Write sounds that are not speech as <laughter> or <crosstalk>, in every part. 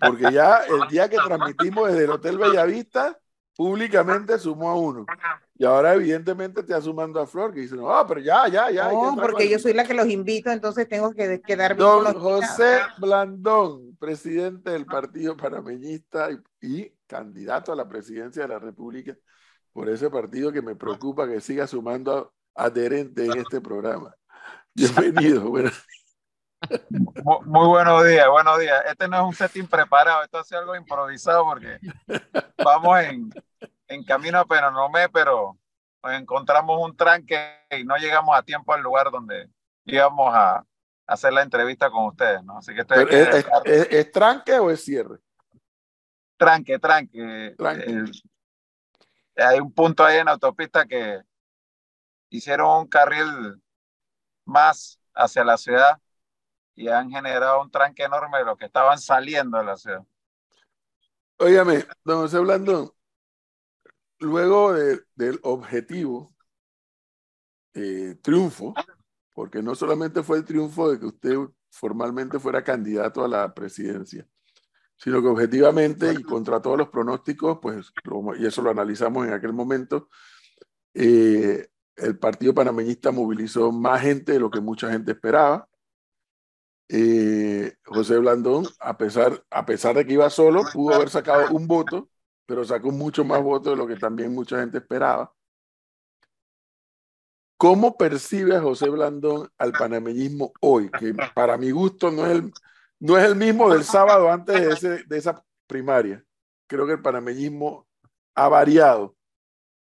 porque ya el día que transmitimos desde el Hotel Bellavista, públicamente sumó a uno. Y ahora evidentemente te está sumando a Flor, que dice, no, pero ya, ya, ya. No, porque yo soy la que los invito, entonces tengo que quedar bien Don José Blandón, presidente del Partido Panameñista y, y candidato a la presidencia de la República por ese partido que me preocupa que siga sumando adherente en este programa. Bienvenido. <laughs> Bueno. Muy, buenos días, buenos días. Este no es un setting preparado, esto es algo improvisado porque <laughs> vamos en, en camino a Penonomé, pero nos encontramos un tranque y no llegamos a tiempo al lugar donde íbamos a hacer la entrevista con ustedes, ¿no? Así que es, tranque o es cierre? Tranque, tranque. tranque. hay un punto ahí en la autopista que hicieron un carril más hacia la ciudad y han generado un tranque enorme de los que estaban saliendo de la ciudad. Óigame, don José Blandón, luego del objetivo eh, triunfo, porque no solamente fue el triunfo de que usted formalmente fuera candidato a la presidencia, sino que objetivamente y contra todos los pronósticos, pues, y eso lo analizamos en aquel momento, eh, el Partido Panameñista movilizó más gente de lo que mucha gente esperaba. Eh, José Blandón, a pesar, a pesar de que iba solo, pudo haber sacado un voto, pero sacó mucho más votos de lo que también mucha gente esperaba. ¿Cómo percibe a José Blandón al panameñismo hoy? Que para mi gusto no es el, no es el mismo del sábado antes de, de esa primaria. Creo que el panameñismo ha variado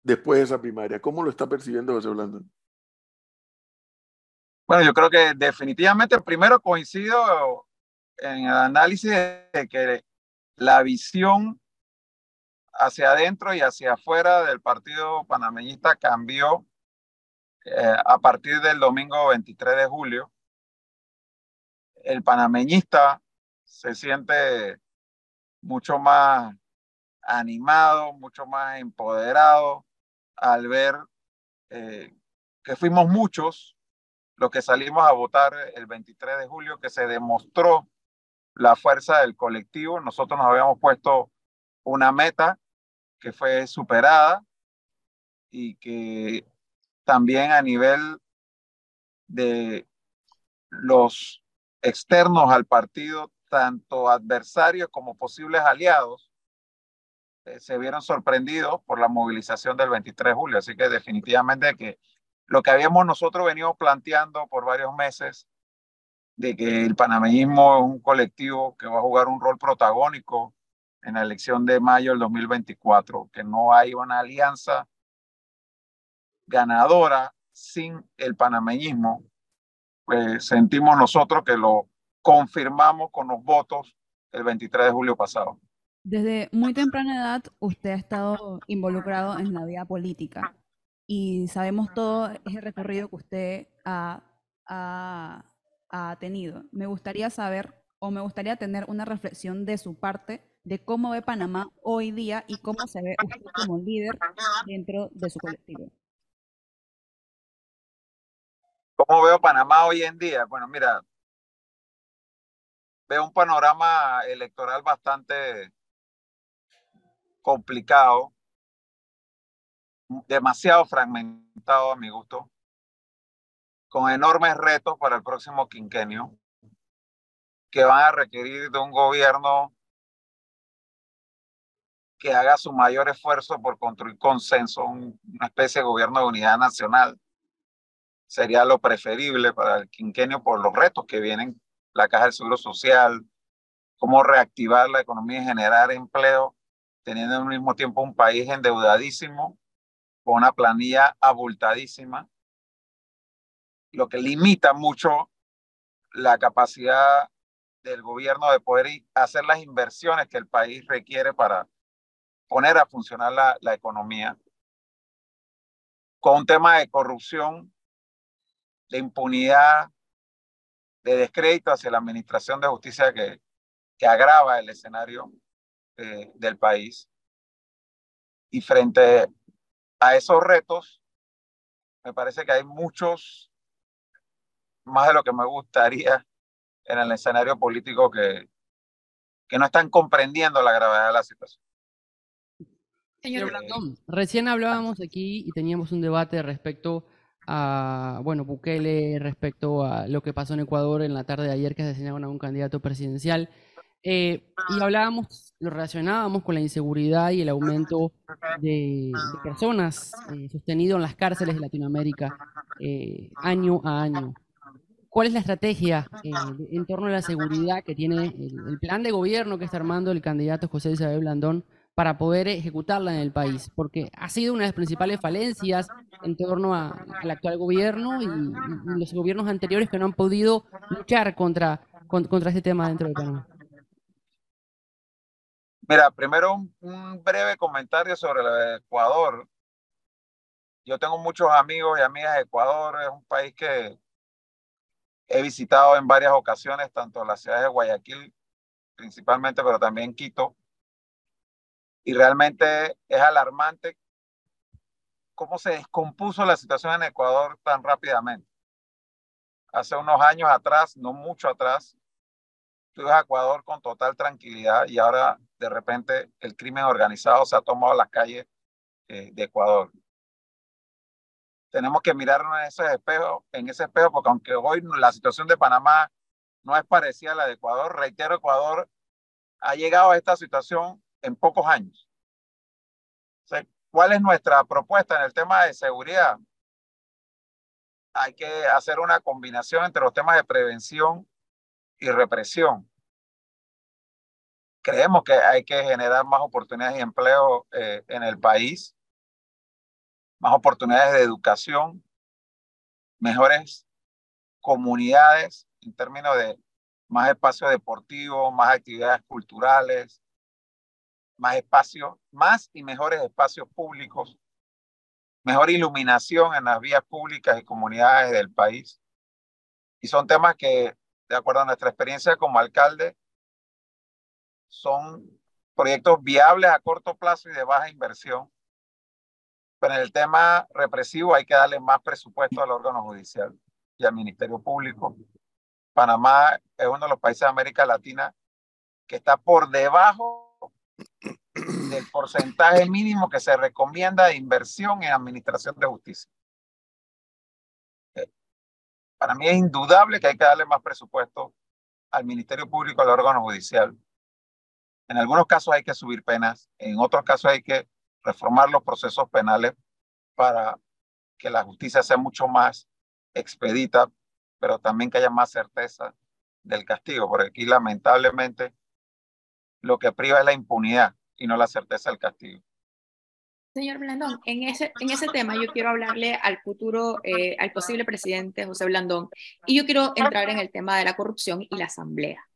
después de esa primaria. ¿Cómo lo está percibiendo José Blandón? Bueno, yo creo que definitivamente primero coincido en el análisis de que la visión hacia adentro y hacia afuera del partido panameñista cambió eh, a partir del domingo 23 de julio. El panameñista se siente mucho más animado, mucho más empoderado, al ver eh, que fuimos muchos los que salimos a votar el 23 de julio, que se demostró la fuerza del colectivo. Nosotros nos habíamos puesto una meta que fue superada y que también a nivel de los externos al partido, tanto adversarios como posibles aliados, eh, se vieron sorprendidos por la movilización del 23 de julio. Así que definitivamente que lo que habíamos nosotros venido planteando por varios meses, de que el panameñismo es un colectivo que va a jugar un rol protagónico en la elección de mayo del 2024, que no hay una alianza ganadora sin el panameñismo, pues sentimos nosotros que lo confirmamos con los votos el 23 de julio pasado. Desde muy temprana edad usted ha estado involucrado en la vida política y sabemos todo ese recorrido que usted ha, tenido. Me gustaría saber o me gustaría tener una reflexión de su parte de cómo ve Panamá hoy día y cómo se ve usted como líder dentro de su colectivo. ¿Cómo veo Panamá hoy en día? Bueno, mira, veo un panorama electoral bastante complicado, demasiado fragmentado a mi gusto, con enormes retos para el próximo quinquenio, que van a requerir de un gobierno que haga su mayor esfuerzo por construir consenso, una especie de gobierno de unidad nacional. Sería lo preferible para el quinquenio por los retos que vienen, la caja del seguro social, cómo reactivar la economía y generar empleo teniendo al mismo tiempo un país endeudadísimo, con una planilla abultadísima, lo que limita mucho la capacidad del gobierno de poder hacer las inversiones que el país requiere para poner a funcionar la, economía. Con un tema de corrupción, de impunidad, de descrédito hacia la administración de justicia que, que agrava el escenario eh, del país. Y frente a esos retos, me parece que hay muchos, más de lo que me gustaría en el escenario político que, que no están comprendiendo la gravedad de la situación. Señor Blandón, recién hablábamos aquí y teníamos un debate respecto a, bueno, Bukele, respecto a lo que pasó en Ecuador en la tarde de ayer que asesinaron a un candidato presidencial. Eh, y hablábamos, lo relacionábamos con la inseguridad y el aumento de, personas eh, sostenido en las cárceles de Latinoamérica eh, año a año. ¿Cuál es la estrategia en torno a la seguridad que tiene el, el, plan de gobierno que está armando el candidato José Isabel Blandón para poder ejecutarla en el país, porque ha sido una de las principales falencias en torno al actual gobierno y, los gobiernos anteriores que no han podido luchar contra, contra este tema dentro de Panamá. Mira, primero un, un, breve comentario sobre el Ecuador. Yo tengo muchos amigos y amigas de Ecuador, es un país que he visitado en varias ocasiones, tanto la ciudad de Guayaquil principalmente, pero también Quito y realmente es alarmante cómo se descompuso la situación en Ecuador tan rápidamente. Hace unos años atrás, no mucho atrás, tú a Ecuador con total tranquilidad y ahora de repente el crimen organizado se ha tomado las calles eh, de Ecuador. Tenemos que mirarnos en ese espejo, en ese espejo, porque aunque hoy la situación de Panamá no es parecida a la de Ecuador, reitero, Ecuador ha llegado a esta situación en pocos años. ¿Cuál es nuestra propuesta en el tema de seguridad? Hay que hacer una combinación entre los temas de prevención y represión. Creemos que hay que generar más oportunidades de empleo eh, en el país, más oportunidades de educación, mejores comunidades en términos de más espacios deportivos, más actividades culturales, más espacios, más y mejores espacios públicos, mejor iluminación en las vías públicas y comunidades del país. Y son temas que, de acuerdo a nuestra experiencia como alcalde, son proyectos viables a corto plazo y de baja inversión. Pero en el tema represivo hay que darle más presupuesto al órgano judicial y al Ministerio Público. Panamá es uno de los países de América Latina que está por debajo del porcentaje mínimo que se recomienda de inversión en administración de justicia. Para mí es indudable que hay que darle más presupuesto al Ministerio Público, al órgano judicial. En algunos casos hay que subir penas, en otros casos hay que reformar los procesos penales para que la justicia sea mucho más expedita, pero también que haya más certeza del castigo, porque aquí lamentablemente lo que priva es la impunidad y no la certeza del castigo. Señor Blandón, en ese, en ese tema yo quiero hablarle al futuro, eh, al posible presidente José Blandón, y yo quiero entrar en el tema de la corrupción y la asamblea.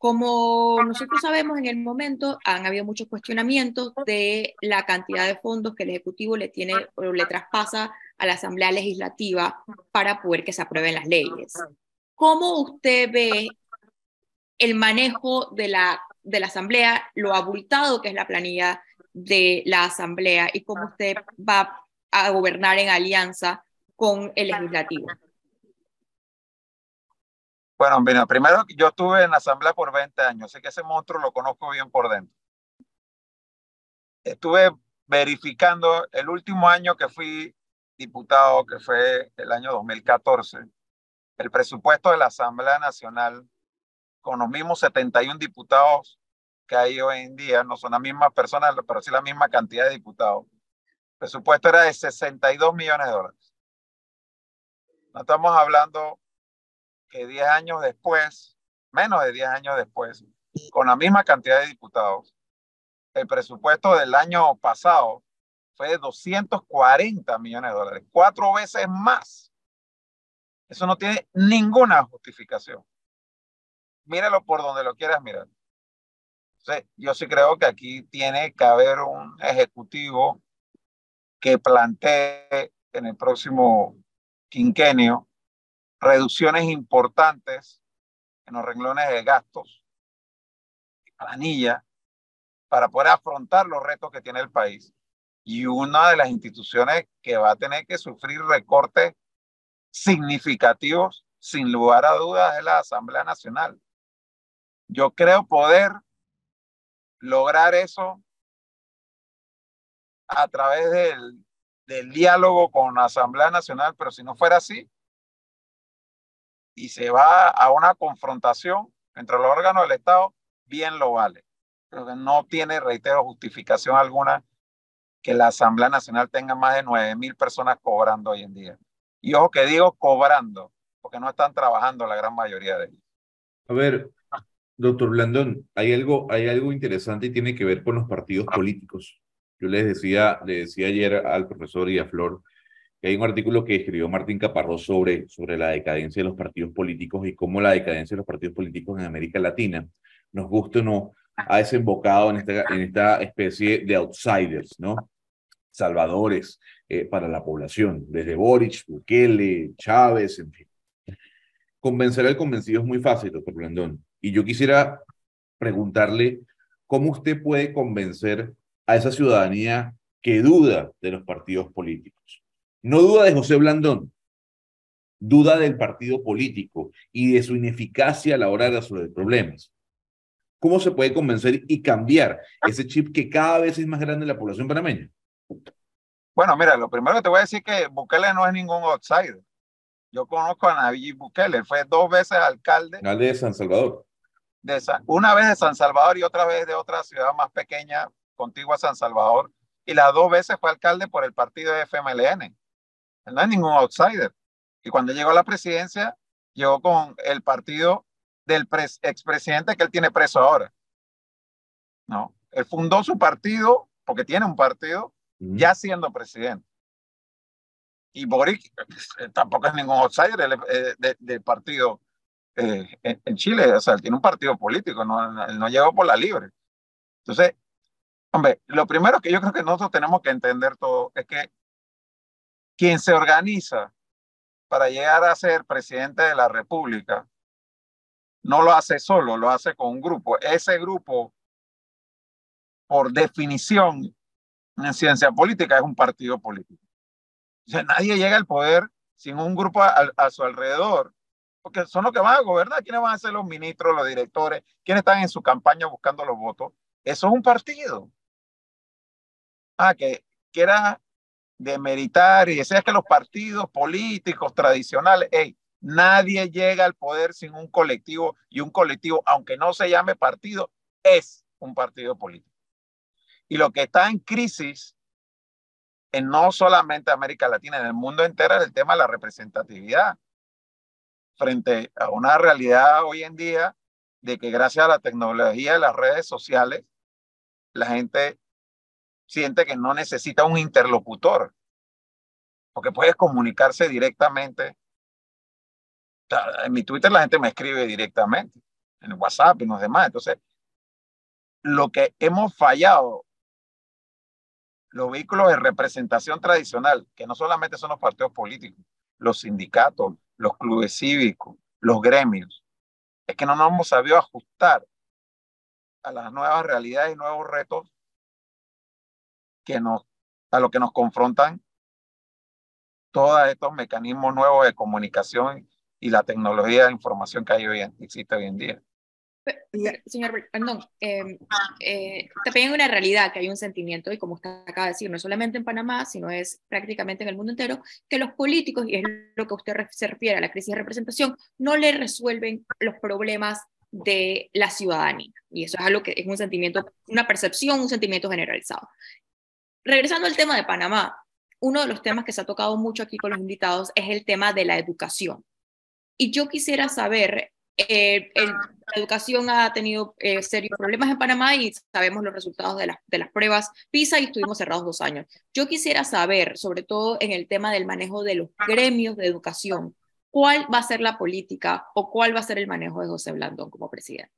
Como nosotros sabemos, en el momento han habido muchos cuestionamientos de la cantidad de fondos que el Ejecutivo le tiene o le traspasa a la Asamblea Legislativa para poder que se aprueben las leyes. ¿Cómo usted ve el manejo de la de la Asamblea, lo abultado que es la planilla de la Asamblea y cómo usted va a gobernar en alianza con el legislativo. Bueno, mira, primero yo estuve en la Asamblea por 20 años, sé que ese monstruo lo conozco bien por dentro. Estuve verificando el último año que fui diputado, que fue el año 2014, el presupuesto de la Asamblea Nacional con los mismos 71 diputados que hay hoy en día, no son las mismas personas, pero sí la misma cantidad de diputados. El presupuesto era de 62 millones de dólares. No estamos hablando que 10 años después, menos de 10 años después, con la misma cantidad de diputados, el presupuesto del año pasado fue de 240 millones de dólares, cuatro veces más. Eso no tiene ninguna justificación míralo por donde lo quieras mirar. yo sí creo que aquí tiene que haber un ejecutivo que plantee en el próximo quinquenio reducciones importantes en los renglones de gastos planilla para poder afrontar los retos que tiene el país. Y una de las instituciones que va a tener que sufrir recortes significativos, sin lugar a dudas, es la Asamblea Nacional Yo creo poder lograr eso a través del, del diálogo con la Asamblea Nacional, pero si no fuera así, y se va a una confrontación entre los órganos del Estado, bien lo vale. Pero que no tiene, reitero, justificación alguna que la Asamblea Nacional tenga más de 9 mil personas cobrando hoy en día. Y ojo que digo cobrando, porque no están trabajando la gran mayoría de ellos. A ver, doctor Blandón, hay algo, hay algo interesante y tiene que ver con los partidos políticos. Yo les decía, le decía ayer al profesor y a Flor que hay un artículo que escribió Martín Caparrós sobre, sobre la decadencia de los partidos políticos y cómo la decadencia de los partidos políticos en América Latina, nos gusta o no, ha desembocado en esta, en esta especie de outsiders, ¿no? Salvadores eh, para la población, desde Boric, Bukele, Chávez, en fin. Convencer al convencido es muy fácil, doctor Blandón. Y yo quisiera preguntarle cómo usted puede convencer a esa ciudadanía que duda de los partidos políticos. No duda de José Blandón, duda del partido político y de su ineficacia a la hora de resolver problemas. ¿Cómo se puede convencer y cambiar ese chip que cada vez es más grande en la población panameña? Bueno, mira, lo primero que te voy a decir es que Bukele no es ningún outsider. Yo conozco a Nayib Bukele, fue dos veces alcalde. Alcalde de San Salvador. De una vez de San Salvador y otra vez de otra ciudad más pequeña contigua a San Salvador y las dos veces fue alcalde por el partido de FMLN. No es ningún outsider. Y cuando llegó a la presidencia, llegó con el partido del expresidente que él tiene preso ahora. No, él fundó su partido, porque tiene un partido, ya siendo presidente. Y Boric eh, tampoco es ningún outsider eh, del partido eh, en, Chile, o sea, él tiene un partido político, no, él no llegó por la libre. Entonces, Hombre, lo primero que yo creo que nosotros tenemos que entender todo es que quien se organiza para llegar a ser presidente de la República no lo hace solo, lo hace con un grupo. Ese grupo, por definición, en ciencia política es un partido político. O sea, nadie llega al poder sin un grupo a, su alrededor, porque son los que van a gobernar, quiénes van a ser los ministros, los directores, quiénes están en su campaña buscando los votos. Eso es un partido ah, que quiera demeritar y decir que los partidos políticos tradicionales, hey, nadie llega al poder sin un colectivo y un colectivo, aunque no se llame partido, es un partido político. Y lo que está en crisis en no solamente América Latina, en el mundo entero, es el tema de la representatividad frente a una realidad hoy en día de que gracias a la tecnología y las redes sociales, la gente siente que no necesita un interlocutor, porque puedes comunicarse directamente. En mi Twitter la gente me escribe directamente, en WhatsApp y los demás. Entonces, lo que hemos fallado, los vehículos de representación tradicional, que no solamente son los partidos políticos, los sindicatos, los clubes cívicos, los gremios, es que no nos hemos sabido ajustar a las nuevas realidades y nuevos retos que nos, a lo que nos confrontan todos estos mecanismos nuevos de comunicación y la tecnología de información que hay hoy existe hoy en día. Señor, perdón, em, eh, también hay una realidad que hay un sentimiento, y como usted acaba de decir, no solamente en Panamá, sino es prácticamente en el mundo entero, que los políticos, y es lo que usted se refiere a la crisis de representación, no le resuelven los problemas de la ciudadanía. Y eso es algo que es un sentimiento, una percepción, un sentimiento generalizado regresando al tema de Panamá, uno de los temas que se ha tocado mucho aquí con los invitados es el tema de la educación. Y yo quisiera saber, eh, la educación ha tenido eh, serios problemas en Panamá y sabemos los resultados de, de las pruebas PISA y estuvimos cerrados dos años. Yo quisiera saber, sobre todo en el tema del manejo de los gremios de educación, cuál va a ser la política o cuál va a ser el manejo de José Blandón como presidente.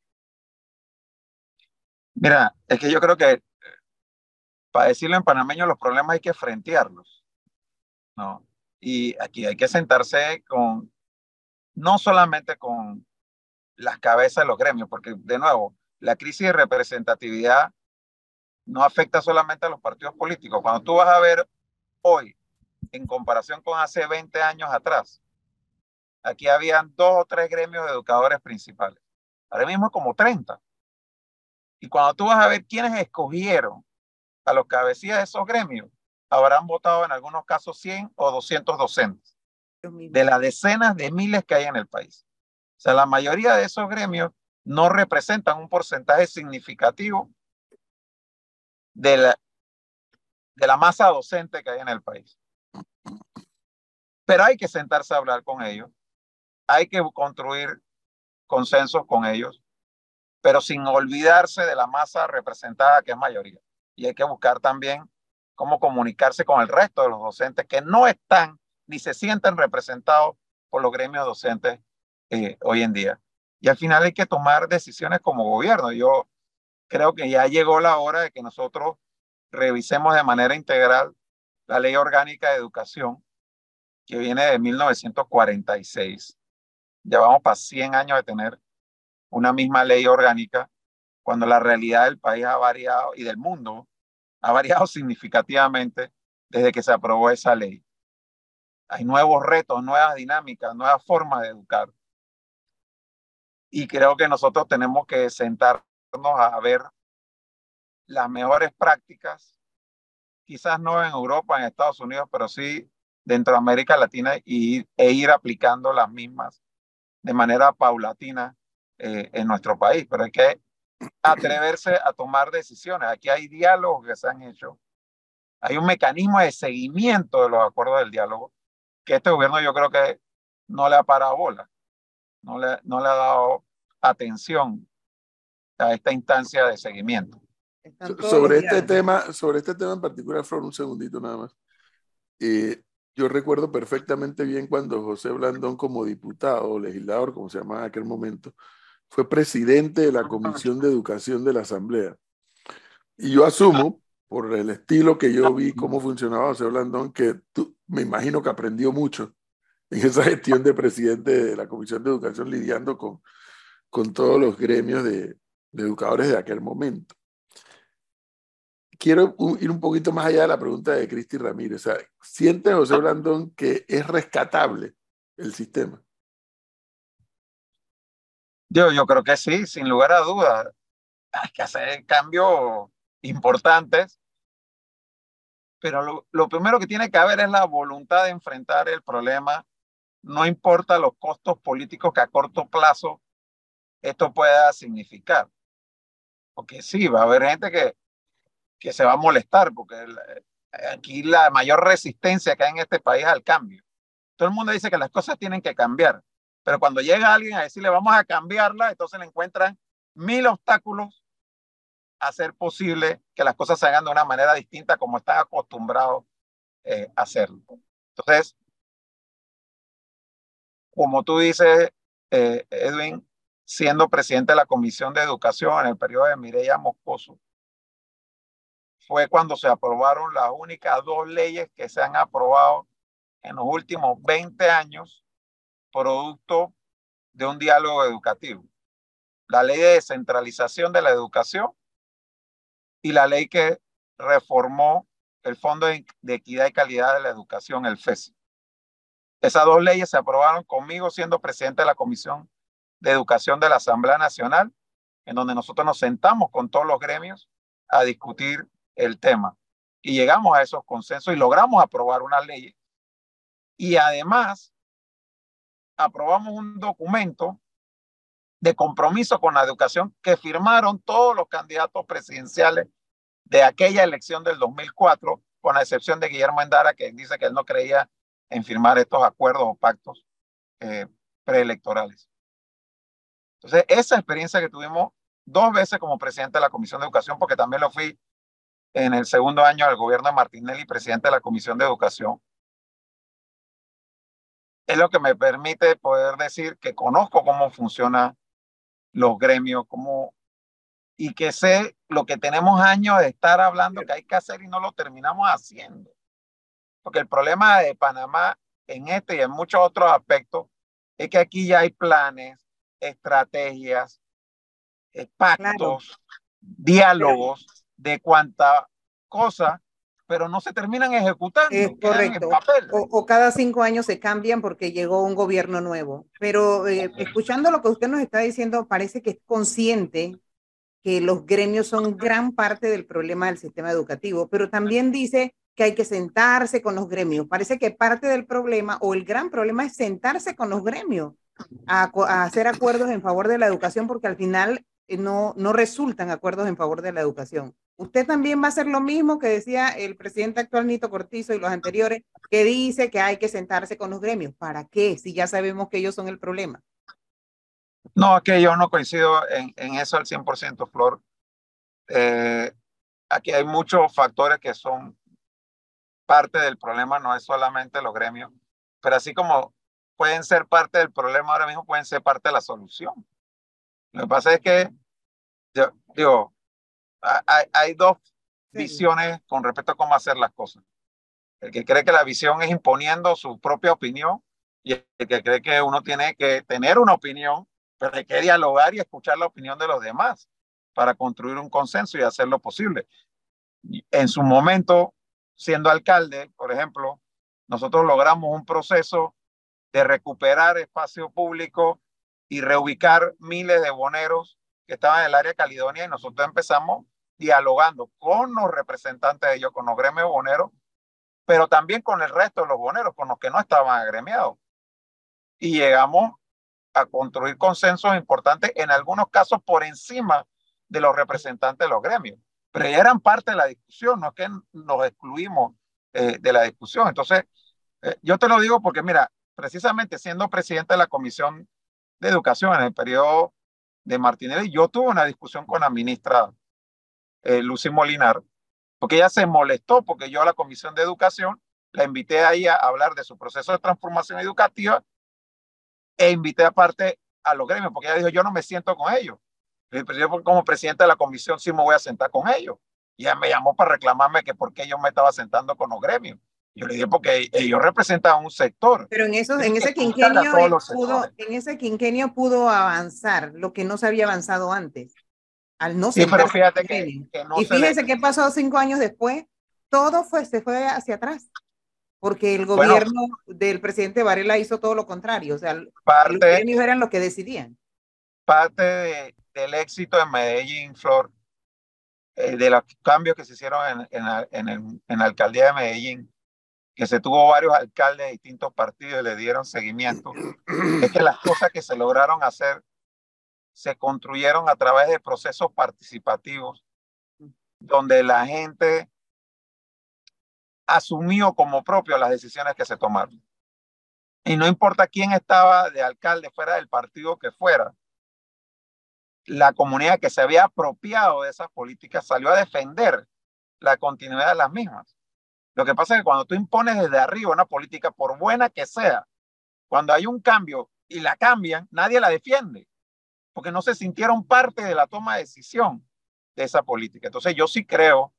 Mira, es que yo creo que para decirlo en panameño, los problemas hay que frentearlos, ¿no? Y aquí hay que sentarse con, no solamente con las cabezas de los gremios, porque de nuevo, la crisis de representatividad no afecta solamente a los partidos políticos. Cuando tú vas a ver hoy, en comparación con hace 20 años atrás, aquí habían dos o tres gremios de educadores principales. Ahora mismo como 30. Y cuando tú vas a ver quiénes escogieron a los cabecillas de esos gremios, habrán votado en algunos casos 100 o 200 docentes de las decenas de miles que hay en el país. O sea, la mayoría de esos gremios no representan un porcentaje significativo de la, de la masa docente que hay en el país. Pero hay que sentarse a hablar con ellos, hay que construir consensos con ellos, pero sin olvidarse de la masa representada que es mayoría. Y hay que buscar también cómo comunicarse con el resto de los docentes que no están ni se sienten representados por los gremios docentes eh, hoy en día. Y al final hay que tomar decisiones como gobierno. Yo creo que ya llegó la hora de que nosotros revisemos de manera integral la ley orgánica de educación que viene de 1946. Ya vamos para 100 años de tener una misma ley orgánica cuando la realidad del país ha variado y del mundo ha variado <laughs> significativamente desde que se aprobó esa ley. Hay nuevos retos, nuevas dinámicas, nuevas formas de educar. Y creo que nosotros tenemos que sentarnos a ver las mejores prácticas, quizás no en Europa, en Estados Unidos, pero sí dentro de América Latina y, e ir aplicando las mismas de manera paulatina eh, en nuestro país. Pero hay que atreverse a tomar decisiones. Aquí hay diálogos que se han hecho. Hay un mecanismo de seguimiento de los acuerdos del diálogo que este gobierno yo creo que no le ha parado bola, no le, no le ha dado atención a esta instancia de seguimiento. sobre este tema, sobre este tema en particular, Flor, un segundito nada más. Eh, yo recuerdo perfectamente bien cuando José Blandón, como diputado o legislador, como se llamaba en aquel momento, fue presidente de la Comisión de Educación de la Asamblea. Y yo asumo, por el estilo que yo vi cómo funcionaba José Blandón, que tú, me imagino que aprendió mucho en esa <laughs> gestión de presidente de la Comisión de Educación lidiando con, con todos los gremios de, de educadores de aquel momento. Quiero ir un poquito más allá de la pregunta de Cristi Ramírez. ¿Siente José Blandón que es rescatable el sistema? Yo, yo creo que sí, sin lugar a dudas. Hay que hacer cambios importantes pero lo, primero que tiene que haber es la voluntad de enfrentar el problema, no importa los costos políticos que a corto plazo esto pueda significar. Porque sí, va a haber gente que, que se va a molestar, porque aquí la mayor resistencia que hay en este país es al cambio. Todo el mundo dice que las cosas tienen que cambiar, pero cuando llega alguien a decirle vamos a cambiarla, entonces le encuentran mil obstáculos hacer posible que las cosas se hagan de una manera distinta como están acostumbrados eh, a hacerlo. Entonces, como tú dices, eh, Edwin, siendo presidente de la Comisión de Educación en el periodo de Mireya Moscoso, fue cuando se aprobaron las únicas dos leyes que se han aprobado en los últimos 20 años, producto de un diálogo educativo. La ley de descentralización de la educación y la ley que reformó el Fondo de Equidad y Calidad de la Educación, el FESI. Esas dos leyes se aprobaron conmigo siendo presidente de la Comisión de Educación de la Asamblea Nacional, en donde nosotros nos sentamos con todos los gremios a discutir el tema. Y llegamos a esos consensos y logramos aprobar una ley. Y además, aprobamos un documento de compromiso con la educación que firmaron todos los candidatos presidenciales de aquella elección del 2004, con la excepción de Guillermo Endara, que dice que él no creía en firmar estos acuerdos o pactos eh, preelectorales. Entonces, esa experiencia que tuvimos dos veces como presidente de la Comisión de Educación, porque también lo fui en el segundo año del gobierno de Martinelli, presidente de la Comisión de Educación, es lo que me permite poder decir que conozco cómo funciona los gremios, como, y que sé lo que tenemos años de estar hablando que hay que hacer y no lo terminamos haciendo. Porque el problema de Panamá en este y en muchos otros aspectos es que aquí ya hay planes, estrategias, eh, pactos, diálogos de cuánta cosa, pero no se terminan ejecutando. Es correcto. O, o cada cinco años se cambian porque llegó un gobierno nuevo. Pero eh, escuchando lo que usted nos está diciendo, parece que es consciente que los gremios son gran parte del problema del sistema educativo, pero también dice que hay que sentarse con los gremios. Parece que parte del problema o el gran problema es sentarse con los gremios a, a hacer acuerdos en favor de la educación porque al final no, no resultan acuerdos en favor de la educación. Usted también va a hacer lo mismo que decía el presidente actual Nito Cortizo y los anteriores, que dice que hay que sentarse con los gremios. ¿Para qué? Si ya sabemos que ellos son el problema. No, es que yo no coincido en, en eso al 100%, Flor. Eh, aquí hay muchos factores que son parte del problema, no es solamente los gremios, pero así como pueden ser parte del problema ahora mismo, pueden ser parte de la solución. Lo que pasa es que, yo digo, ha- hay, hay dos Sí. visiones con respecto a cómo hacer las cosas. El que cree que la visión es imponiendo su propia opinión y el que cree que uno tiene que tener una opinión, pero hay que dialogar y escuchar la opinión de los demás para construir un consenso y hacerlo posible. Y En su momento, siendo alcalde, por ejemplo, nosotros logramos un proceso de recuperar espacio público y reubicar miles de boneros que estaban en el área Caledonia y nosotros empezamos dialogando con los representantes de ellos, con los gremios boneros, pero también con el resto de los boneros, con los que no estaban agremiados. Y llegamos a construir consensos importantes, en algunos casos por encima de los representantes de los gremios. Pero ya eran parte de la discusión, no es que nos excluimos eh, de la discusión. Entonces, eh, yo te lo digo porque, mira, precisamente siendo presidente de la Comisión de Educación en el periodo de Martinelli, yo tuve una discusión con la ministra eh, Lucy Molinar, porque ella se molestó porque yo a la Comisión de Educación la invité ahí a hablar de su proceso de transformación educativa e invité aparte a los gremios, porque ella dijo, yo no me siento con ellos. Yo como presidente de la comisión sí me voy a sentar con ellos. Y ella me llamó para reclamarme que por qué yo me estaba sentando con los gremios. Yo le dije, porque ellos representan un sector. Pero en, eso, en ese quinquenio los pudo, en ese quinquenio pudo avanzar lo que no se había avanzado antes, al no Sí, pero fíjate los que, que no y se le- fíjese qué pasó cinco años después, todo fue, se fue hacia atrás, porque el Bueno. gobierno del presidente Varela hizo todo lo contrario, o sea, los parte, gremios eran los que decidían. parte de- del éxito de Medellín, Flor, eh, de los cambios que se hicieron en, en en el- en la alcaldía de Medellín, que se tuvo varios alcaldes de distintos partidos y le dieron seguimiento, es que las cosas que se lograron hacer se construyeron a través de procesos participativos, donde la gente asumió como propio las decisiones que se tomaron. Y no importa quién estaba de alcalde, fuera del partido que fuera, la comunidad que se había apropiado de esas políticas salió a defender la continuidad de las mismas. Lo que pasa es que cuando tú impones desde arriba una política, por buena que sea, cuando hay un cambio y la cambian, nadie la defiende, porque no se sintieron parte de la toma de decisión de esa política. Entonces yo sí creo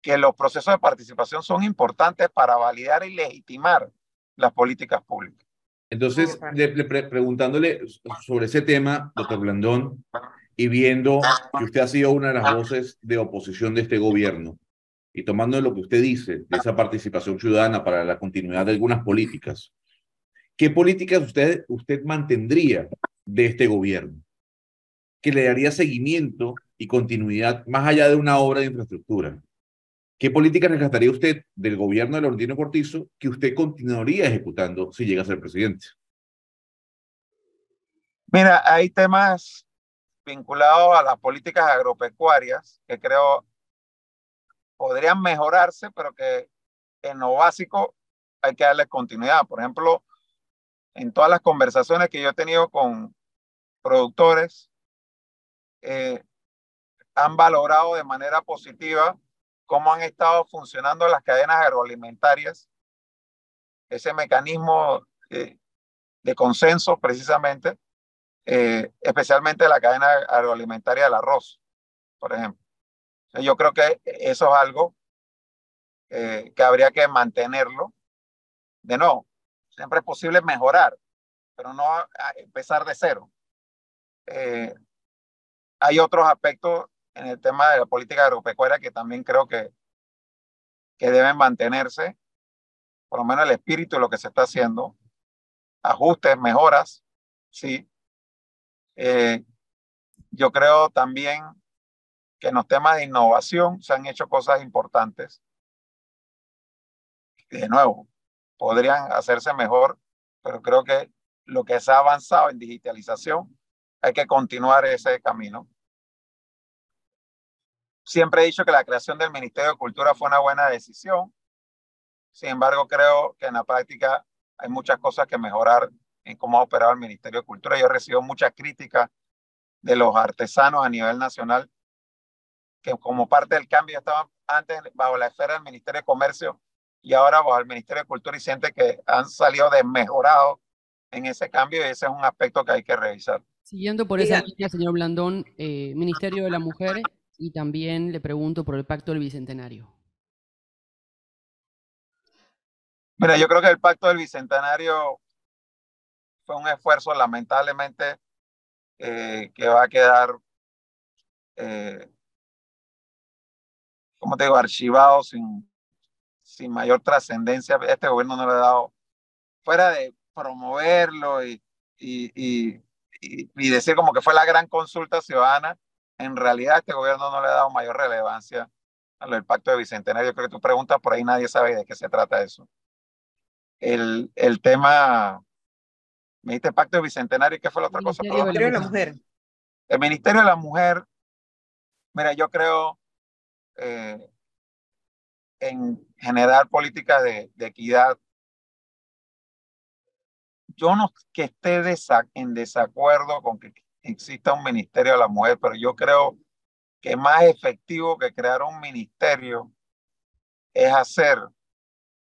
que los procesos de participación son importantes para validar y legitimar las políticas públicas. Entonces, No, le- le pre- preguntándole sobre ese tema, doctor Blandón, y viendo que usted ha sido una de las voces de oposición de este gobierno, y tomando lo que usted dice de esa participación ciudadana para la continuidad de algunas políticas, ¿qué políticas usted, usted mantendría de este gobierno? Que le daría seguimiento y continuidad más allá de una obra de infraestructura. ¿Qué políticas rescataría usted del gobierno de Laurentino Cortizo que usted continuaría ejecutando si llega a ser presidente? Mira, hay temas vinculados a las políticas agropecuarias que creo podrían mejorarse, pero que en lo básico hay que darle continuidad. Por ejemplo, en todas las conversaciones que yo he tenido con productores, eh, han valorado de manera positiva cómo han estado funcionando las cadenas agroalimentarias, ese mecanismo eh, de consenso precisamente, eh, especialmente la cadena agroalimentaria del arroz, por ejemplo. Yo creo que eso es algo eh, que habría que mantenerlo. De nuevo, siempre es posible mejorar, pero no a- a empezar de cero. Eh, hay otros aspectos en el tema de la política agropecuaria que también creo que que deben mantenerse, por lo menos el espíritu de lo que se está haciendo, ajustes, mejoras, sí. Eh, yo creo también que en los temas de innovación se han hecho cosas importantes. De nuevo, podrían hacerse mejor, pero creo que lo que se ha avanzado en digitalización, hay que continuar ese camino. Siempre he dicho que la creación del Ministerio de Cultura fue una buena decisión. Sin embargo, creo que en la práctica hay muchas cosas que mejorar en cómo ha operado el Ministerio de Cultura. Yo recibo muchas críticas de los artesanos a nivel nacional que como parte del cambio estaban antes bajo la esfera del Ministerio de Comercio y ahora bajo el Ministerio de Cultura y siente que han salido desmejorados en ese cambio y ese es un aspecto que hay que revisar. Siguiendo por esa línea, señor Blandón, eh, Ministerio de la Mujer y también le pregunto por el Pacto del Bicentenario. Mira, yo creo que el Pacto del Bicentenario fue un esfuerzo lamentablemente eh, que va a quedar, eh, como te digo, archivado sin, sin mayor trascendencia. Este gobierno no le ha dado, fuera de promoverlo y, y, y, decir como que fue la gran consulta ciudadana, en realidad este gobierno no le ha dado mayor relevancia al pacto de Bicentenario. Creo que tú preguntas por ahí, nadie sabe de qué se trata eso. El, el tema, me dijiste pacto de Bicentenario, ¿qué fue la otra cosa? El Ministerio de la Mujer. El Ministerio de la Mujer, mira, yo creo eh, en generar políticas de, equidad yo no que esté en desacuerdo con que exista un ministerio de la mujer, pero yo creo que más efectivo que crear un ministerio es hacer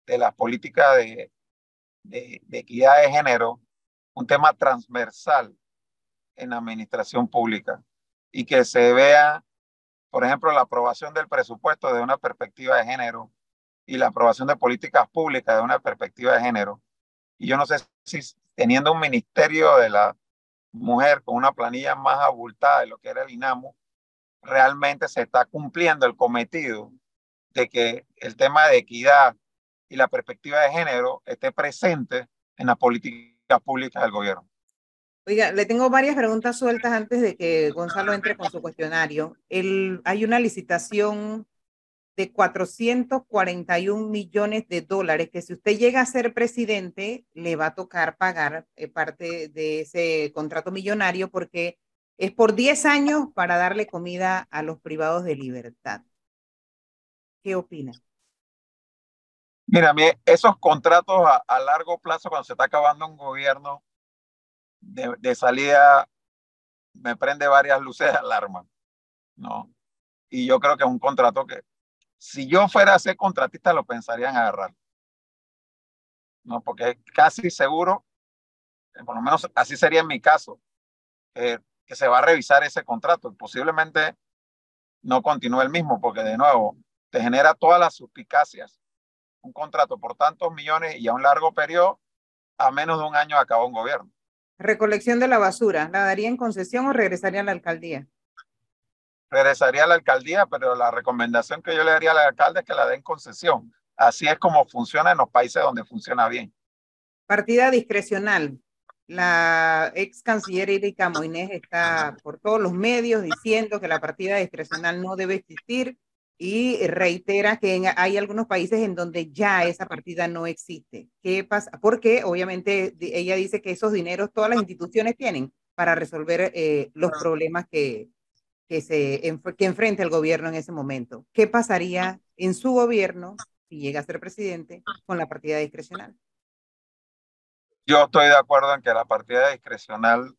de la política de, de, equidad de género un tema transversal en la administración pública y que se vea, por ejemplo, la aprobación del presupuesto de una perspectiva de género y la aprobación de políticas públicas de una perspectiva de género y yo no sé si teniendo un ministerio de la mujer con una planilla más abultada de lo que era el INAMO, realmente se está cumpliendo el cometido de que el tema de equidad y la perspectiva de género esté presente en las políticas públicas del gobierno. Oiga, le tengo varias preguntas sueltas antes de que Gonzalo entre con su cuestionario. El, hay una licitación de 441 millones de dólares, que si usted llega a ser presidente, le va a tocar pagar eh, parte de ese contrato millonario porque es por 10 años para darle comida a los privados de libertad. ¿Qué opina? Mira, esos contratos a, largo plazo, cuando se está acabando un gobierno de, salida, me prende varias luces de alarma, ¿no? Y yo creo que es un contrato que si yo fuera a ser contratista, lo pensaría en agarrar. No, porque es casi seguro, eh, por lo menos así sería en mi caso, que se va a revisar ese contrato posiblemente no continúe el mismo, porque de nuevo, te genera todas las suspicacias. Un contrato por tantos millones y a un largo periodo, a menos de un año acabó un gobierno. Recolección de la basura, ¿la daría en concesión o regresaría a la alcaldía? regresaría a la alcaldía, pero la recomendación que yo le daría al alcalde es que la den concesión. Así es como funciona en los países donde funciona bien. Partida discrecional. La ex canciller Erika Moines está por todos los medios diciendo que la partida discrecional no debe existir y reitera que hay algunos países en donde ya esa partida no existe. ¿Qué pasa? Porque obviamente ella dice que esos dineros todas las instituciones tienen para resolver eh, los problemas que, que, se, que enfrenta el gobierno en ese momento. ¿Qué pasaría en su gobierno, si llega a ser presidente, con la partida discrecional? Yo estoy de acuerdo en que la partida discrecional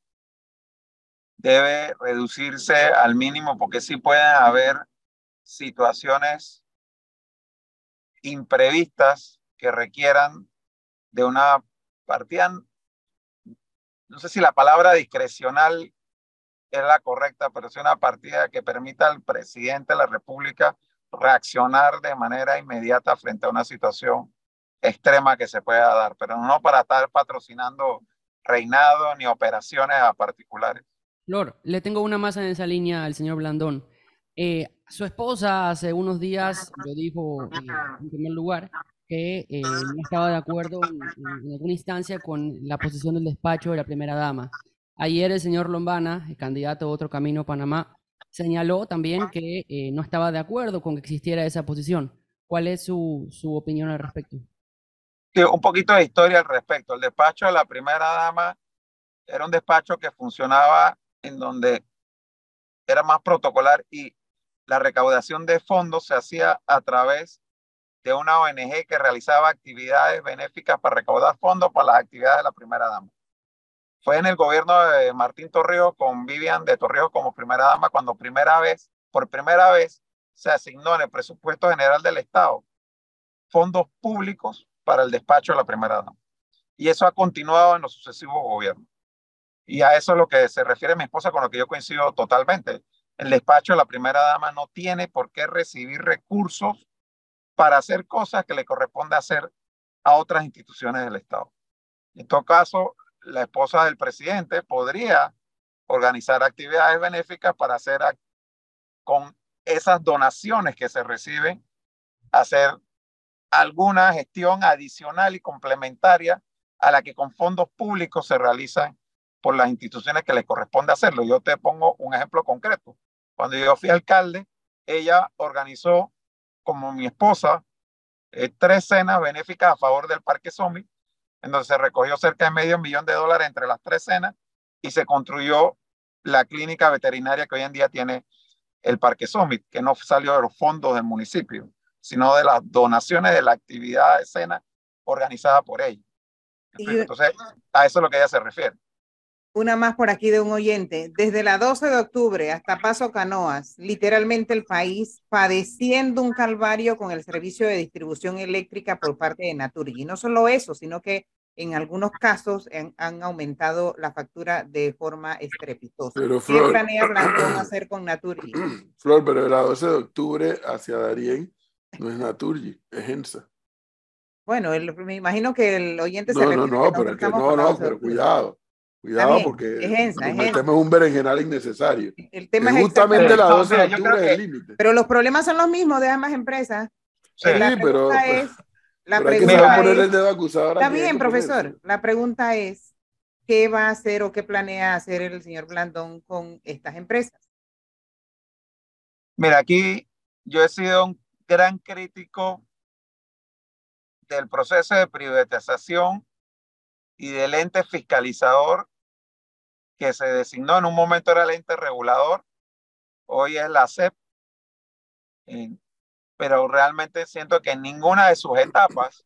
debe reducirse al mínimo porque sí pueden haber situaciones imprevistas que requieran de una partida, no sé si la palabra discrecional es la correcta, pero es una partida que permita al presidente de la República reaccionar de manera inmediata frente a una situación extrema que se pueda dar, pero no para estar patrocinando reinado ni operaciones a particulares. Flor, le tengo una más en esa línea al señor Blandón. Eh, su esposa hace unos días lo dijo eh, en primer lugar que eh, no estaba de acuerdo en, en, alguna instancia con la posición del despacho de la primera dama. Ayer el señor Lombana, el candidato a Otro Camino Panamá, señaló también que eh, no estaba de acuerdo con que existiera esa posición. ¿Cuál es su, su opinión al respecto? Sí, un poquito de historia al respecto. El despacho de la primera dama era un despacho que funcionaba en donde era más protocolar y la recaudación de fondos se hacía a través de una ONG que realizaba actividades benéficas para recaudar fondos para las actividades de la primera dama. Fue en el gobierno de Martín Torrijos con Vivian de Torrijos como primera dama cuando primera vez, por primera vez, se asignó en el presupuesto general del Estado fondos públicos para el despacho de la primera dama. Y eso ha continuado en los sucesivos gobiernos. Y a eso es lo que se refiere mi esposa, con lo que yo coincido totalmente. El despacho de la primera dama no tiene por qué recibir recursos para hacer cosas que le corresponde hacer a otras instituciones del Estado. En todo caso, la esposa del presidente podría organizar actividades benéficas para hacer con esas donaciones que se reciben, hacer alguna gestión adicional y complementaria a la que con fondos públicos se realizan por las instituciones que le corresponde hacerlo. Yo te pongo un ejemplo concreto. Cuando yo fui alcalde, ella organizó, como mi esposa, eh, tres cenas benéficas a favor del Parque Zombie, en donde se recogió cerca de medio millón de dólares entre las tres cenas y se construyó la clínica veterinaria que hoy en día tiene el Parque Summit, que no salió de los fondos del municipio, sino de las donaciones de la actividad de cena organizada por ella. Entonces, a eso es lo que ella se refiere. Una más por aquí de un oyente. Desde la 12 de octubre hasta Paso Canoas, literalmente el país padeciendo un calvario con el servicio de distribución eléctrica por parte de Naturgy. No solo eso, sino que en algunos casos han, han aumentado la factura de forma estrepitosa. Pero, ¿Qué Flor, planea Blanco <clears throat> hacer con Naturgy? <clears throat> Flor, pero de la 12 de octubre hacia Darien no es Naturgy, es ENSA. Bueno, el- me imagino que el oyente se No, no, no, pero que no, no, 12 de pero cuidado, cuidado bien, porque es ENSA, es ENSA. metemos en un berenjenal innecesario. El tema Es es justamente la No, 12 de octubre es el límite. Pero los problemas son los mismos de ambas empresas. Sí, la pero, pregunta es, la pero pregunta es- el dedo acusador. Está bien, profesor. La pregunta es, ¿qué va a hacer o qué planea hacer el señor Blandón con estas empresas? Mira, aquí yo he sido un gran crítico del proceso de privatización y del ente fiscalizador que se designó en un momento era el ente regulador, hoy es la CEP, pero realmente siento que en ninguna de sus etapas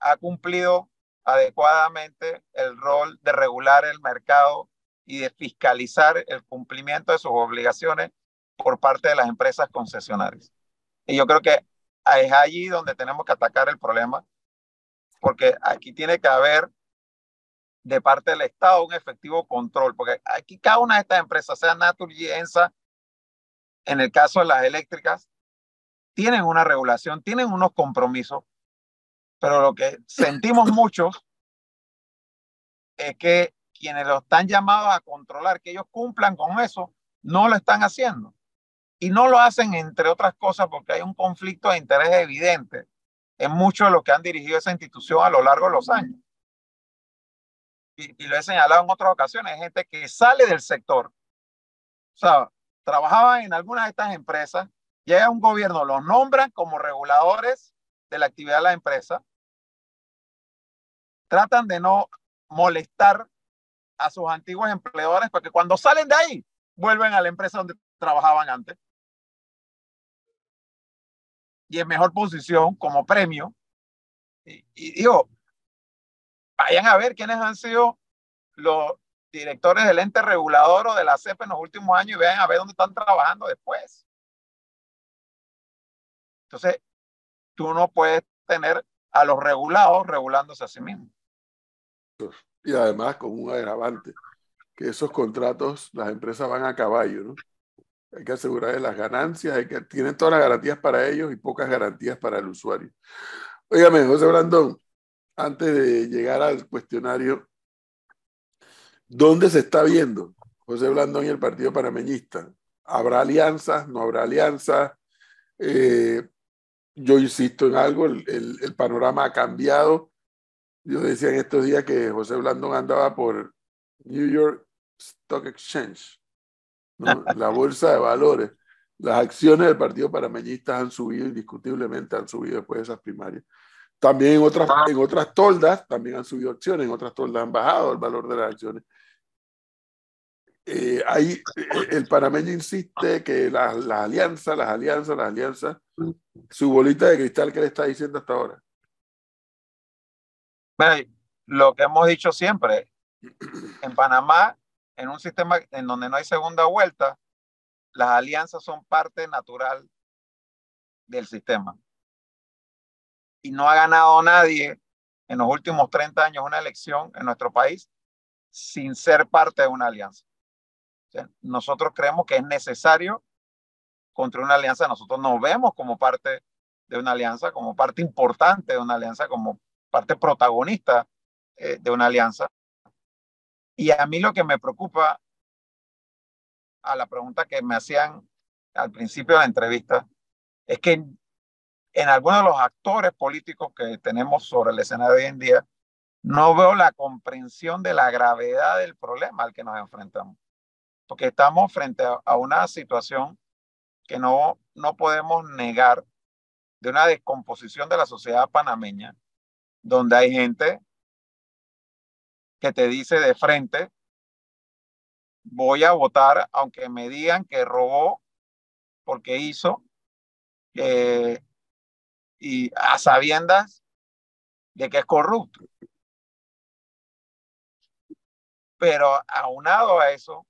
ha cumplido adecuadamente el rol de regular el mercado y de fiscalizar el cumplimiento de sus obligaciones por parte de las empresas concesionarias. Y yo creo que es allí donde tenemos que atacar el problema, porque aquí tiene que haber de parte del Estado un efectivo control, porque aquí cada una de estas empresas, sea Naturgy, ENSA, en el caso de las eléctricas, tienen una regulación, tienen unos compromisos, pero lo que sentimos muchos es que quienes lo están llamados a controlar, que ellos cumplan con eso, no lo están haciendo. Y no lo hacen, entre otras cosas, porque hay un conflicto de interés evidente en muchos de los que han dirigido esa institución a lo largo de los años. Y, lo he señalado en otras ocasiones, hay gente que sale del sector, o sea, trabajaba en algunas de estas empresas, llega un gobierno, los nombran como reguladores de la actividad de la empresa, tratan de no molestar a sus antiguos empleadores porque cuando salen de ahí vuelven a la empresa donde trabajaban antes y en mejor posición como premio. Y digo, vayan a ver quiénes han sido los directores del ente regulador o de la CEP en los últimos años y vean a ver dónde están trabajando después. Entonces, tú no puedes tener a los regulados regulándose a sí mismos. Y además con un agravante, que esos contratos las empresas van a caballo, ¿no? Hay que asegurarles las ganancias, hay que, tienen todas las garantías para ellos y pocas garantías para el usuario. Óigame, José Brandón, antes de llegar al cuestionario, ¿dónde se está viendo José Blandón y el Partido Panameñista ¿Habrá alianzas? ¿No habrá alianzas? Eh, yo insisto en algo, el, el, panorama ha cambiado. Yo decía en estos días que José Blandón andaba por New York Stock Exchange, la bolsa de valores. Las acciones del Partido Panameñista han subido indiscutiblemente, han subido después de esas primarias. También en otras, en otras toldas también han subido acciones, en otras toldas han bajado el valor de las acciones. Eh, ahí eh, el panameño insiste que las, las alianzas, las alianzas, las alianzas, su bolita de cristal, ¿qué le está diciendo hasta ahora? lo que hemos dicho siempre, en Panamá, en un sistema en donde no hay segunda vuelta, las alianzas son parte natural del sistema. Y no ha ganado nadie en los últimos 30 años una elección en nuestro país sin ser parte de una alianza. nosotros creemos que es necesario construir una alianza. Nosotros nos vemos como parte de una alianza, como parte importante de una alianza, como parte protagonista eh, de una alianza. Y a mí lo que me preocupa a la pregunta que me hacían al principio de la entrevista, es que en, algunos de los actores políticos que tenemos sobre el escenario de hoy en día, no veo la comprensión de la gravedad del problema al que nos enfrentamos. Porque estamos frente a, una situación que no, no podemos negar de una descomposición de la sociedad panameña, donde hay gente que te dice de frente voy a votar aunque me digan que robó porque hizo eh, y a sabiendas de que es corrupto. Pero aunado a eso,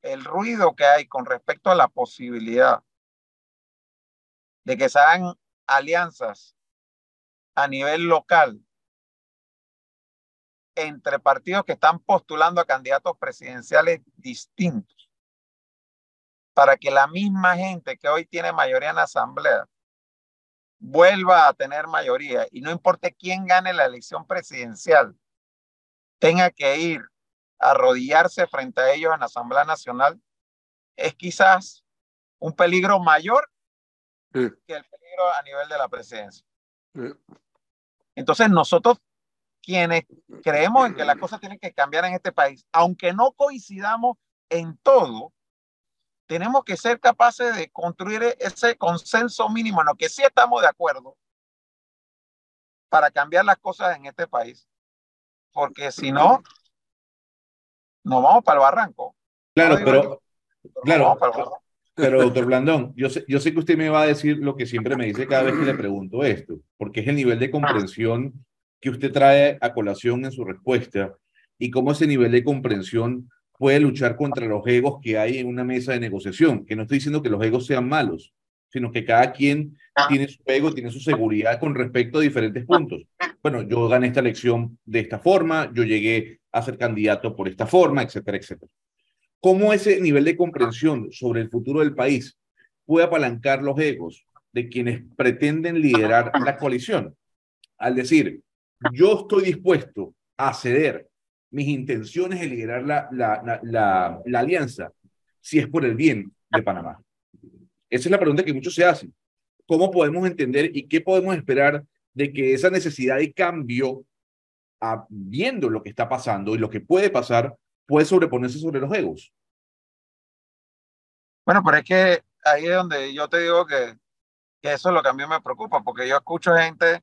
el ruido que hay con respecto a la posibilidad de que se hagan alianzas a nivel local entre partidos que están postulando a candidatos presidenciales distintos para que la misma gente que hoy tiene mayoría en la asamblea vuelva a tener mayoría y no importe quién gane la elección presidencial, tenga que ir a arrodillarse frente a ellos en la Asamblea Nacional, es quizás un peligro mayor que el peligro a nivel de la presidencia. Entonces nosotros quienes creemos en que las <clears throat> cosas tienen que cambiar en este país, aunque no coincidamos en todo, tenemos que ser capaces de construir ese consenso mínimo en lo que sí estamos de acuerdo para cambiar las cosas en este país. Porque si no, nos vamos para el barranco. Claro, pero, claro, pero doctor Blandón, yo sé, yo sé que usted me va a decir lo que siempre me dice cada vez que le pregunto esto, porque es el nivel de comprensión que usted trae a colación en su respuesta y cómo ese nivel de comprensión puede luchar contra los egos que hay en una mesa de negociación. Que no estoy diciendo que los egos sean malos, sino que cada quien tiene su ego, tiene su seguridad con respecto a diferentes puntos. Bueno, yo gané esta elección de esta forma, yo llegué a ser candidato por esta forma, etcétera, etcétera. ¿Cómo ese nivel de comprensión sobre el futuro del país puede apalancar los egos de quienes pretenden liderar la coalición? Al decir, yo estoy dispuesto a ceder mis intenciones de liderar la, la, la, la, alianza si es por el bien de Panamá. Esa es la pregunta que muchos se hacen. ¿Cómo podemos entender y qué podemos esperar de que esa necesidad de cambio, viendo lo que está pasando y lo que puede pasar, puede sobreponerse sobre los egos? Bueno, pero es que ahí es donde yo te digo que, que eso es lo que a mí me preocupa, porque yo escucho gente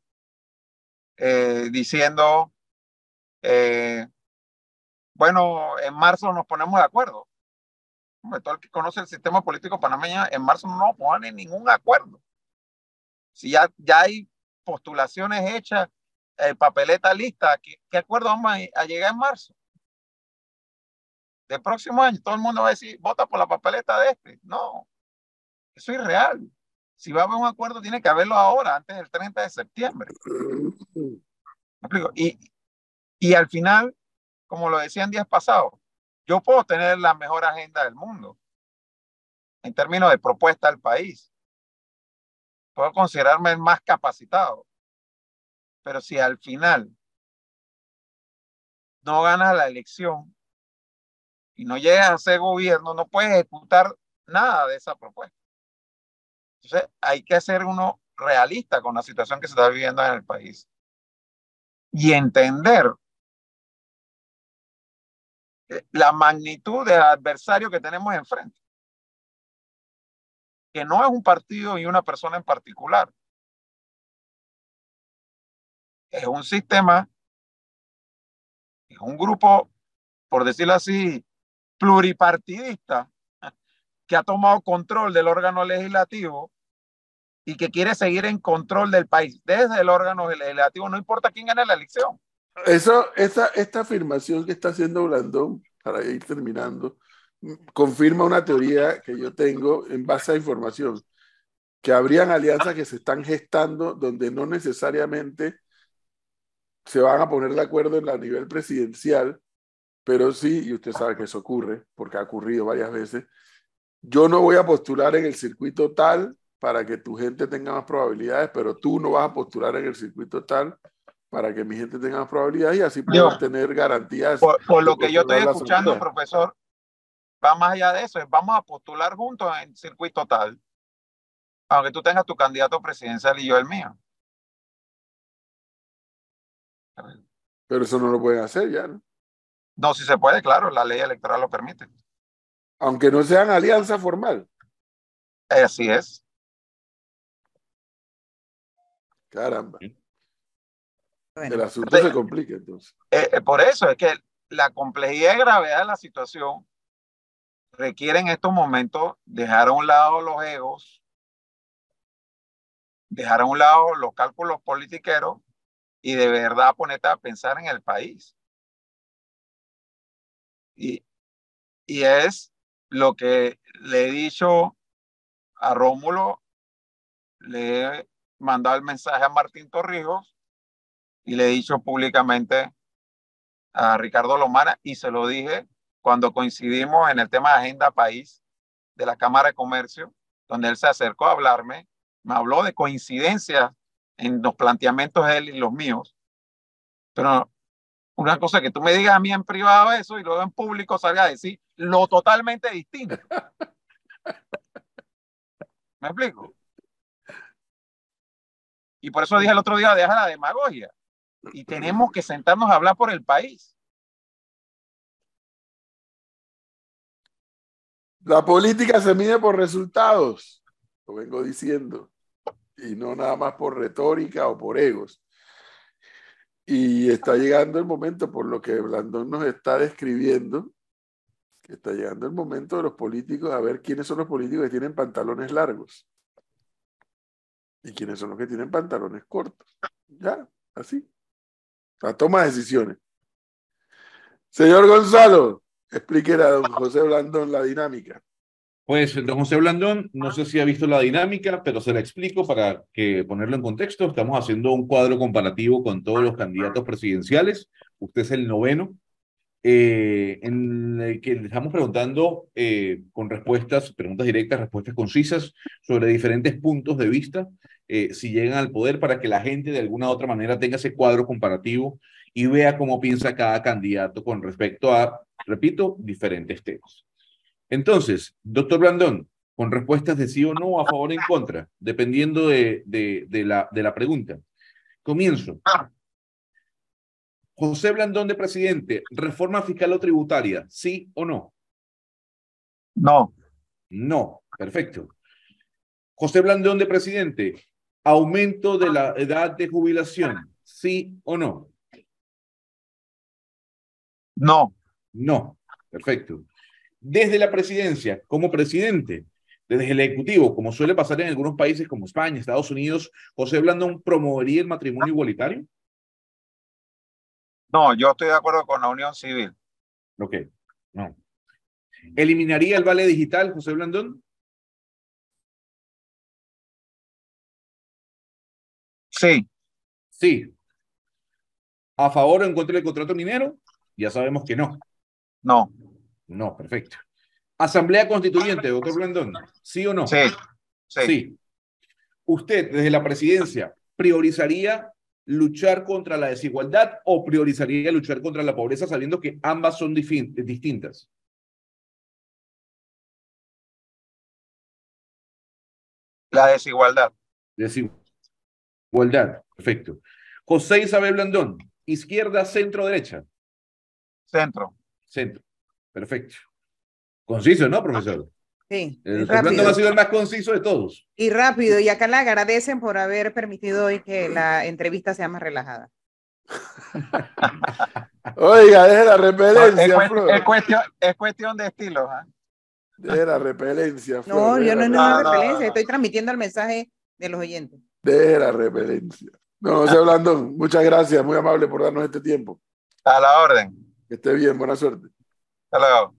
eh, diciendo, eh, bueno, en marzo nos ponemos de acuerdo. Todo el que conoce el sistema político panameño, en marzo no nos ponen ningún acuerdo. Si ya, ya hay postulaciones hechas, eh, papeleta lista, ¿qué, acuerdo vamos a, llegar en marzo? Del próximo año, todo el mundo va a decir, vota por la papeleta de este. No, eso es irreal. Si va a haber un acuerdo, tiene que haberlo ahora, antes del 30 de septiembre. Y, y al final, como lo decían días pasados, yo puedo tener la mejor agenda del mundo en términos de propuesta al país. Puedo considerarme el más capacitado. Pero si al final no ganas la elección y no llegas a ser gobierno, no puedes ejecutar nada de esa propuesta. Entonces, hay que ser uno realista con la situación que se está viviendo en el país y entender la magnitud del adversario que tenemos enfrente, que no es un partido y una persona en particular, es un sistema, es un grupo, por decirlo así, pluripartidista, que ha tomado control del órgano legislativo y que quiere seguir en control del país desde el órgano legislativo, no importa quién gane la elección. Eso, esa, esta afirmación que está haciendo Blandón, para ir terminando, confirma una teoría que yo tengo en base a información, que habrían alianzas que se están gestando donde no necesariamente se van a poner de acuerdo en la nivel presidencial, pero sí, y usted sabe que eso ocurre, porque ha ocurrido varias veces, yo no voy a postular en el circuito tal para que tu gente tenga más probabilidades, pero tú no vas a postular en el circuito tal para que mi gente tenga más probabilidades y así puedo tener garantías. Por, lo que yo estoy escuchando, profesor, va más allá de eso, vamos a postular juntos en circuito tal, aunque tú tengas tu candidato presidencial y yo el mío. Pero eso no lo pueden hacer ya, ¿no? No, si se puede, claro, la ley electoral lo permite. Aunque no sean alianza formal. Así es. Caramba. El asunto se complica entonces. Eh, eh, por eso es que la complejidad y gravedad de la situación requiere en estos momentos dejar a un lado los egos, dejar a un lado los cálculos politiqueros y de verdad ponerte a pensar en el país. Y, y es lo que le he dicho a Rómulo, le he mandado el mensaje a Martín Torrijos y le he dicho públicamente a Ricardo Lomana y se lo dije cuando coincidimos en el tema de Agenda País de la Cámara de Comercio, donde él se acercó a hablarme, me habló de coincidencias en los planteamientos de él y los míos, pero una cosa que tú me digas a mí en privado eso y luego en público salga a decir lo totalmente distinto. ¿Me explico? Y por eso dije el otro día, deja la demagogia. Y tenemos que sentarnos a hablar por el país. La política se mide por resultados, lo vengo diciendo, y no nada más por retórica o por egos. Y está llegando el momento, por lo que Blandón nos está describiendo, que está llegando el momento de los políticos a ver quiénes son los políticos que tienen pantalones largos y quiénes son los que tienen pantalones cortos. Ya, así. La toma de decisiones. Señor Gonzalo, explique a don José Blandón la dinámica. Pues, don José Blandón, no sé si ha visto la dinámica, pero se la explico para que ponerlo en contexto. Estamos haciendo un cuadro comparativo con todos los candidatos presidenciales. Usted es el noveno, eh, en el que le estamos preguntando eh, con respuestas, preguntas directas, respuestas concisas sobre diferentes puntos de vista, eh, si llegan al poder, para que la gente de alguna u otra manera tenga ese cuadro comparativo y vea cómo piensa cada candidato con respecto a, repito, diferentes temas. Entonces, doctor Blandón, con respuestas de sí o no, a favor o en contra, dependiendo de, de, de, la, de la pregunta. Comienzo. José Blandón de presidente, reforma fiscal o tributaria, ¿sí o no? No. No, perfecto. José Blandón de presidente, aumento de la edad de jubilación, ¿sí o no? No. No, perfecto desde la presidencia como presidente, desde el Ejecutivo, como suele pasar en algunos países como España, Estados Unidos, José Blandón promovería el matrimonio igualitario? No, yo estoy de acuerdo con la unión civil. Ok, no. ¿Eliminaría el vale digital, José Blandón? Sí. Sí. ¿A favor o en contra del contrato minero? Ya sabemos que no. No. No, perfecto. Asamblea Constituyente, doctor Blandón, ¿sí o no? Sí, sí. ¿Usted desde la presidencia priorizaría luchar contra la desigualdad o priorizaría luchar contra la pobreza sabiendo que ambas son distintas? La desigualdad. Desigualdad, perfecto. José Isabel Blandón, izquierda, centro, derecha. Centro. Centro, perfecto. Conciso, ¿no, profesor? Sí, El. Blandón ha sido el más conciso de todos. Y rápido, y acá le agradecen por haber permitido hoy que la entrevista sea más relajada. <laughs> Oiga, deje la es, repelencia, cuest- Flor. es cuestión, es cuestión de estilos. ¿ah? Deje la repelencia, Flor. No, yo no no, no, referencia, no. estoy transmitiendo el mensaje de los oyentes. Deje la repelencia. No, José Blandón, muchas gracias, muy amable por darnos este tiempo. A la orden. Que esté bien, buena suerte. Hasta luego.